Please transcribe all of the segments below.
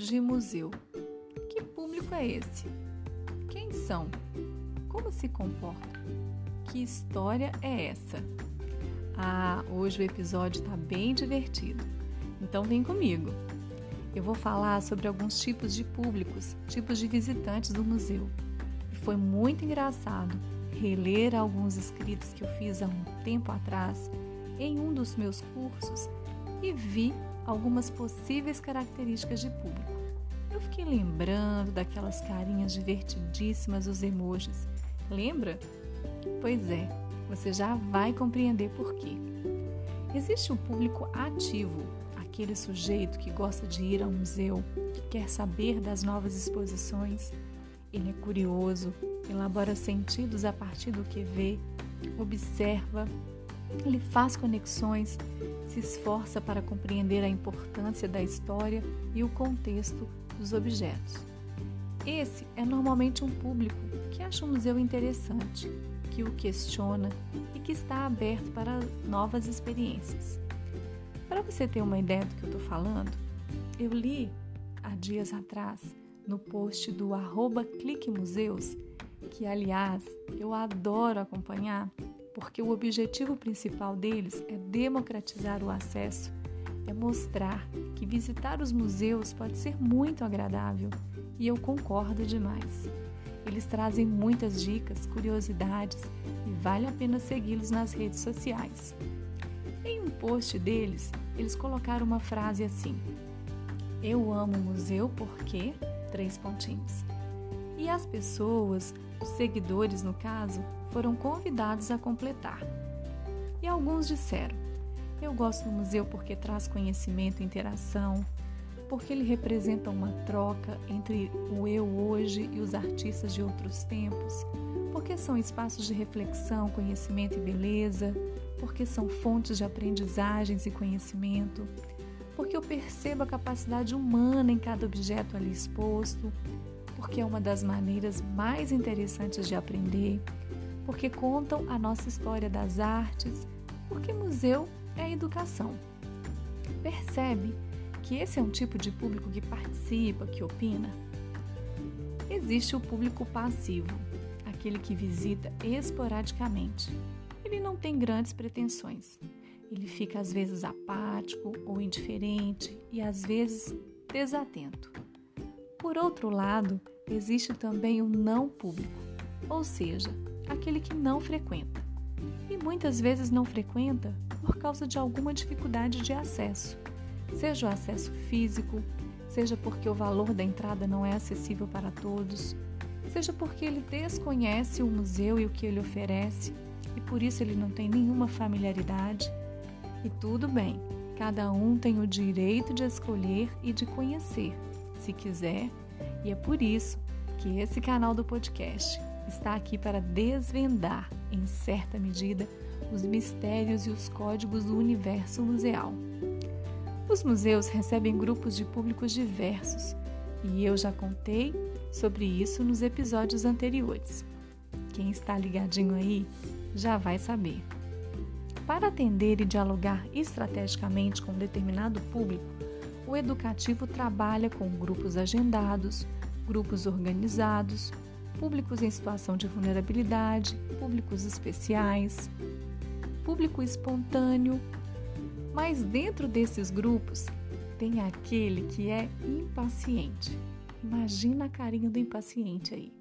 de museu. Que público é esse? Quem são? Como se comportam? Que história é essa? Ah, hoje o episódio está bem divertido. Então vem comigo. Eu vou falar sobre alguns tipos de públicos, tipos de visitantes do museu. Foi muito engraçado reler alguns escritos que eu fiz há um tempo atrás em um dos meus cursos e vi algumas possíveis características de público. Eu fiquei lembrando daquelas carinhas divertidíssimas dos emojis. Lembra? Pois é, você já vai compreender por quê. Existe um público ativo, aquele sujeito que gosta de ir ao museu, que quer saber das novas exposições. Ele é curioso, elabora sentidos a partir do que vê, observa, ele faz conexões, se esforça para compreender a importância da história e o contexto dos objetos. Esse é normalmente um público que acha o museu interessante, que o questiona e que está aberto para novas experiências. Para você ter uma ideia do que eu estou falando, eu li há dias atrás no post do arroba Clique Museus, que aliás eu adoro acompanhar, porque o objetivo principal deles é democratizar o acesso, é mostrar que visitar os museus pode ser muito agradável e eu concordo demais. Eles trazem muitas dicas, curiosidades e vale a pena segui-los nas redes sociais. Em um post deles, eles colocaram uma frase assim: Eu amo o museu porque três pontinhos. E as pessoas, os seguidores no caso, foram convidados a completar. E alguns disseram: Eu gosto do museu porque traz conhecimento e interação, porque ele representa uma troca entre o eu hoje e os artistas de outros tempos, porque são espaços de reflexão, conhecimento e beleza, porque são fontes de aprendizagens e conhecimento, porque eu percebo a capacidade humana em cada objeto ali exposto, porque é uma das maneiras mais interessantes de aprender, porque contam a nossa história das artes, porque museu é educação. Percebe? que esse é um tipo de público que participa, que opina? Existe o público passivo, aquele que visita esporadicamente. Ele não tem grandes pretensões. Ele fica às vezes apático ou indiferente e às vezes desatento. Por outro lado, existe também o não público, ou seja, aquele que não frequenta. E muitas vezes não frequenta por causa de alguma dificuldade de acesso seja o acesso físico, seja porque o valor da entrada não é acessível para todos, seja porque ele desconhece o museu e o que ele oferece e por isso ele não tem nenhuma familiaridade. E tudo bem, cada um tem o direito de escolher e de conhecer, se quiser, e é por isso que esse canal do podcast está aqui para desvendar, em certa medida, os mistérios e os códigos do universo museal. Os museus recebem grupos de públicos diversos e eu já contei sobre isso nos episódios anteriores. Quem está ligadinho aí já vai saber. Para atender e dialogar estrategicamente com um determinado público, o educativo trabalha com grupos agendados, grupos organizados, públicos em situação de vulnerabilidade, públicos especiais, público espontâneo, mas dentro desses grupos tem aquele que é impaciente. Imagina a carinha do impaciente aí.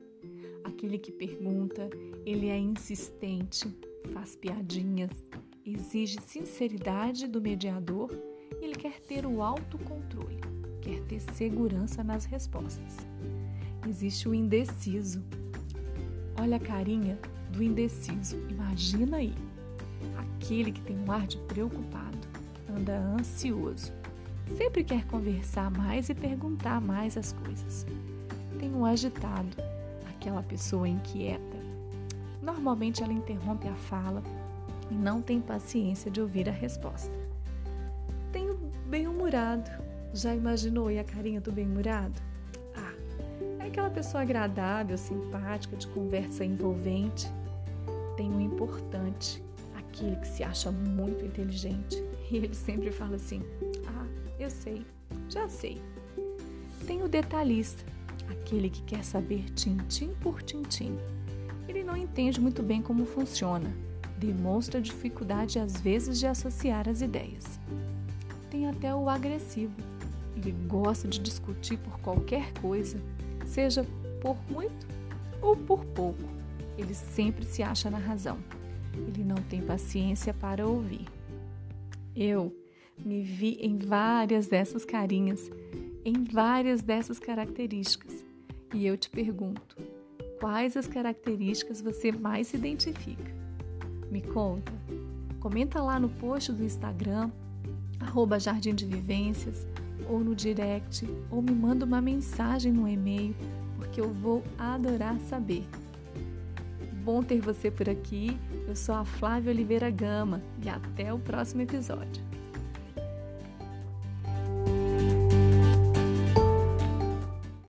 Aquele que pergunta, ele é insistente, faz piadinhas, exige sinceridade do mediador ele quer ter o autocontrole, quer ter segurança nas respostas. Existe o indeciso. Olha a carinha do indeciso. Imagina aí. Aquele que tem um ar de preocupado anda ansioso. Sempre quer conversar mais e perguntar mais as coisas. Tem um agitado, aquela pessoa inquieta. Normalmente ela interrompe a fala e não tem paciência de ouvir a resposta. Tem o bem-humorado. Já imaginou aí a carinha do bem-humorado? Ah, é aquela pessoa agradável, simpática, de conversa envolvente. Tem o importante, aquele que se acha muito inteligente e ele sempre fala assim: Ah, eu sei, já sei. Tem o detalhista, aquele que quer saber tintim por tintim. Ele não entende muito bem como funciona, demonstra dificuldade às vezes de associar as ideias. Tem até o agressivo. Ele gosta de discutir por qualquer coisa, seja por muito ou por pouco. Ele sempre se acha na razão. Ele não tem paciência para ouvir. Eu me vi em várias dessas carinhas, em várias dessas características. E eu te pergunto: quais as características você mais se identifica? Me conta. Comenta lá no post do Instagram, arroba Jardim de Vivências, ou no direct, ou me manda uma mensagem no e-mail, porque eu vou adorar saber. Bom ter você por aqui. Eu sou a Flávia Oliveira Gama e até o próximo episódio.